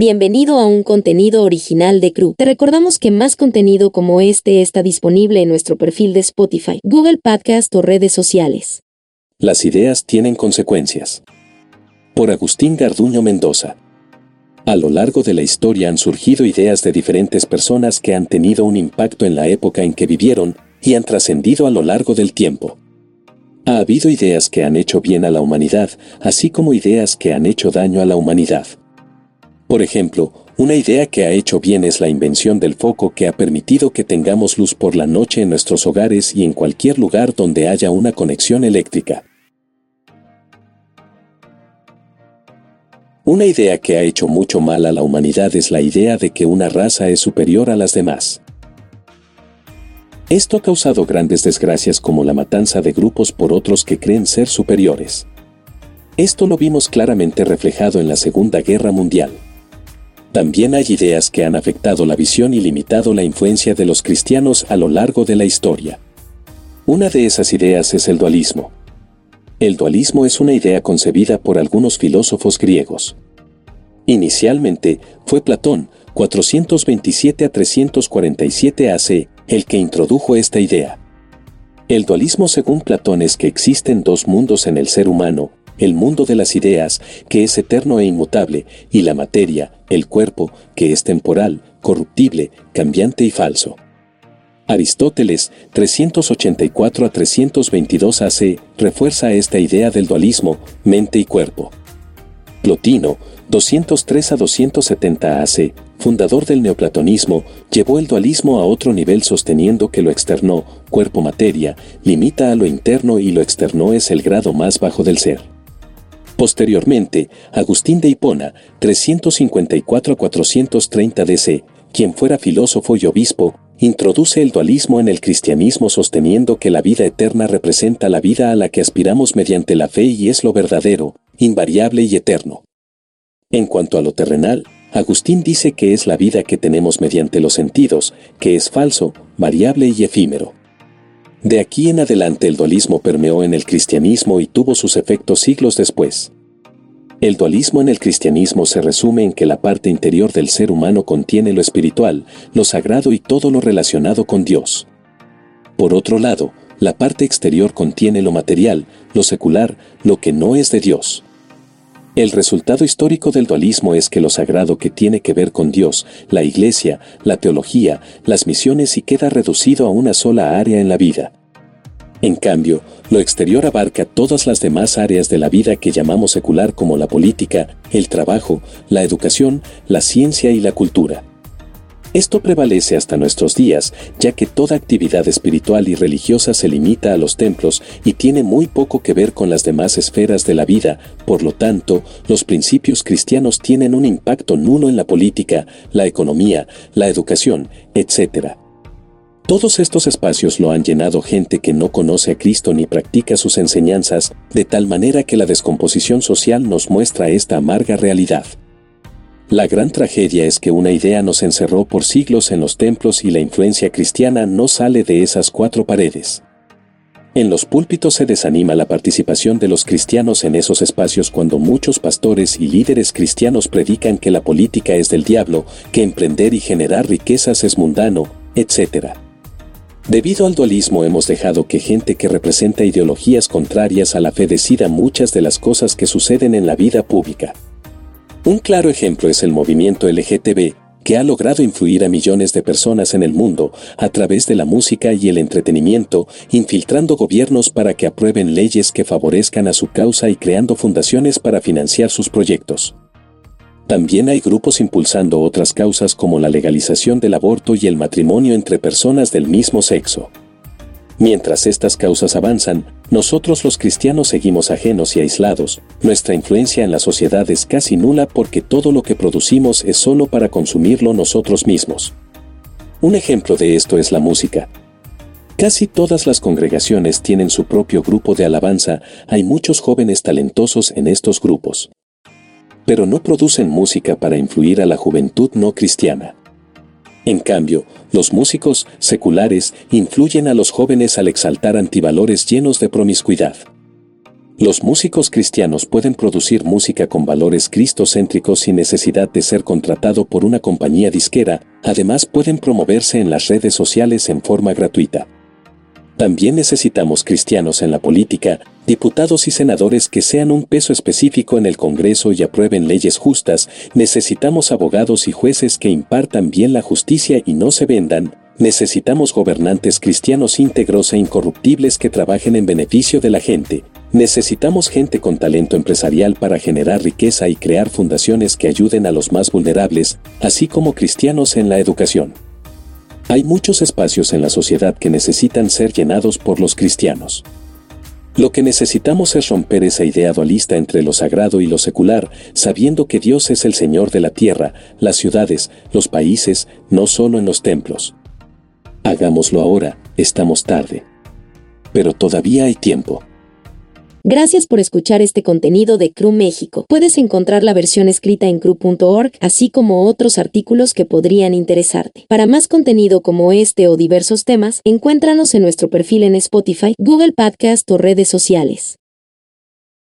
Bienvenido a un contenido original de Crew. Te recordamos que más contenido como este está disponible en nuestro perfil de Spotify, Google Podcast o redes sociales. Las ideas tienen consecuencias. Por Agustín Garduño Mendoza. A lo largo de la historia han surgido ideas de diferentes personas que han tenido un impacto en la época en que vivieron y han trascendido a lo largo del tiempo. Ha habido ideas que han hecho bien a la humanidad, así como ideas que han hecho daño a la humanidad. Por ejemplo, una idea que ha hecho bien es la invención del foco que ha permitido que tengamos luz por la noche en nuestros hogares y en cualquier lugar donde haya una conexión eléctrica. Una idea que ha hecho mucho mal a la humanidad es la idea de que una raza es superior a las demás. Esto ha causado grandes desgracias como la matanza de grupos por otros que creen ser superiores. Esto lo vimos claramente reflejado en la Segunda Guerra Mundial. También hay ideas que han afectado la visión y limitado la influencia de los cristianos a lo largo de la historia. Una de esas ideas es el dualismo. El dualismo es una idea concebida por algunos filósofos griegos. Inicialmente, fue Platón, 427 a 347 AC, el que introdujo esta idea. El dualismo según Platón es que existen dos mundos en el ser humano, el mundo de las ideas, que es eterno e inmutable, y la materia, el cuerpo, que es temporal, corruptible, cambiante y falso. Aristóteles, 384 a 322 AC, refuerza esta idea del dualismo, mente y cuerpo. Plotino, 203 a 270 AC, fundador del neoplatonismo, llevó el dualismo a otro nivel sosteniendo que lo externo, cuerpo-materia, limita a lo interno y lo externo es el grado más bajo del ser. Posteriormente, Agustín de Hipona, 354 a 430 DC, quien fuera filósofo y obispo, introduce el dualismo en el cristianismo sosteniendo que la vida eterna representa la vida a la que aspiramos mediante la fe y es lo verdadero, invariable y eterno. En cuanto a lo terrenal, Agustín dice que es la vida que tenemos mediante los sentidos, que es falso, variable y efímero. De aquí en adelante el dualismo permeó en el cristianismo y tuvo sus efectos siglos después. El dualismo en el cristianismo se resume en que la parte interior del ser humano contiene lo espiritual, lo sagrado y todo lo relacionado con Dios. Por otro lado, la parte exterior contiene lo material, lo secular, lo que no es de Dios. El resultado histórico del dualismo es que lo sagrado que tiene que ver con Dios, la iglesia, la teología, las misiones y queda reducido a una sola área en la vida. En cambio, lo exterior abarca todas las demás áreas de la vida que llamamos secular como la política, el trabajo, la educación, la ciencia y la cultura. Esto prevalece hasta nuestros días, ya que toda actividad espiritual y religiosa se limita a los templos y tiene muy poco que ver con las demás esferas de la vida, por lo tanto, los principios cristianos tienen un impacto nulo en la política, la economía, la educación, etc. Todos estos espacios lo han llenado gente que no conoce a Cristo ni practica sus enseñanzas, de tal manera que la descomposición social nos muestra esta amarga realidad. La gran tragedia es que una idea nos encerró por siglos en los templos y la influencia cristiana no sale de esas cuatro paredes. En los púlpitos se desanima la participación de los cristianos en esos espacios cuando muchos pastores y líderes cristianos predican que la política es del diablo, que emprender y generar riquezas es mundano, etc. Debido al dualismo hemos dejado que gente que representa ideologías contrarias a la fe decida muchas de las cosas que suceden en la vida pública. Un claro ejemplo es el movimiento LGTB, que ha logrado influir a millones de personas en el mundo a través de la música y el entretenimiento, infiltrando gobiernos para que aprueben leyes que favorezcan a su causa y creando fundaciones para financiar sus proyectos. También hay grupos impulsando otras causas como la legalización del aborto y el matrimonio entre personas del mismo sexo. Mientras estas causas avanzan, nosotros los cristianos seguimos ajenos y aislados, nuestra influencia en la sociedad es casi nula porque todo lo que producimos es solo para consumirlo nosotros mismos. Un ejemplo de esto es la música. Casi todas las congregaciones tienen su propio grupo de alabanza, hay muchos jóvenes talentosos en estos grupos. Pero no producen música para influir a la juventud no cristiana. En cambio, los músicos seculares influyen a los jóvenes al exaltar antivalores llenos de promiscuidad. Los músicos cristianos pueden producir música con valores cristocéntricos sin necesidad de ser contratado por una compañía disquera, además pueden promoverse en las redes sociales en forma gratuita. También necesitamos cristianos en la política, diputados y senadores que sean un peso específico en el Congreso y aprueben leyes justas, necesitamos abogados y jueces que impartan bien la justicia y no se vendan, necesitamos gobernantes cristianos íntegros e incorruptibles que trabajen en beneficio de la gente, Necesitamos gente con talento empresarial para generar riqueza y crear fundaciones que ayuden a los más vulnerables, así como cristianos en la educación. Hay muchos espacios en la sociedad que necesitan ser llenados por los cristianos. Lo que necesitamos es romper esa idea dualista entre lo sagrado y lo secular, sabiendo que Dios es el Señor de la tierra, las ciudades, los países, no solo en los templos. Hagámoslo ahora, estamos tarde. Pero todavía hay tiempo. Gracias por escuchar este contenido de CRU México. Puedes encontrar la versión escrita en cru.org, así como otros artículos que podrían interesarte. Para más contenido como este o diversos temas, encuéntranos en nuestro perfil en Spotify, Google Podcast o redes sociales.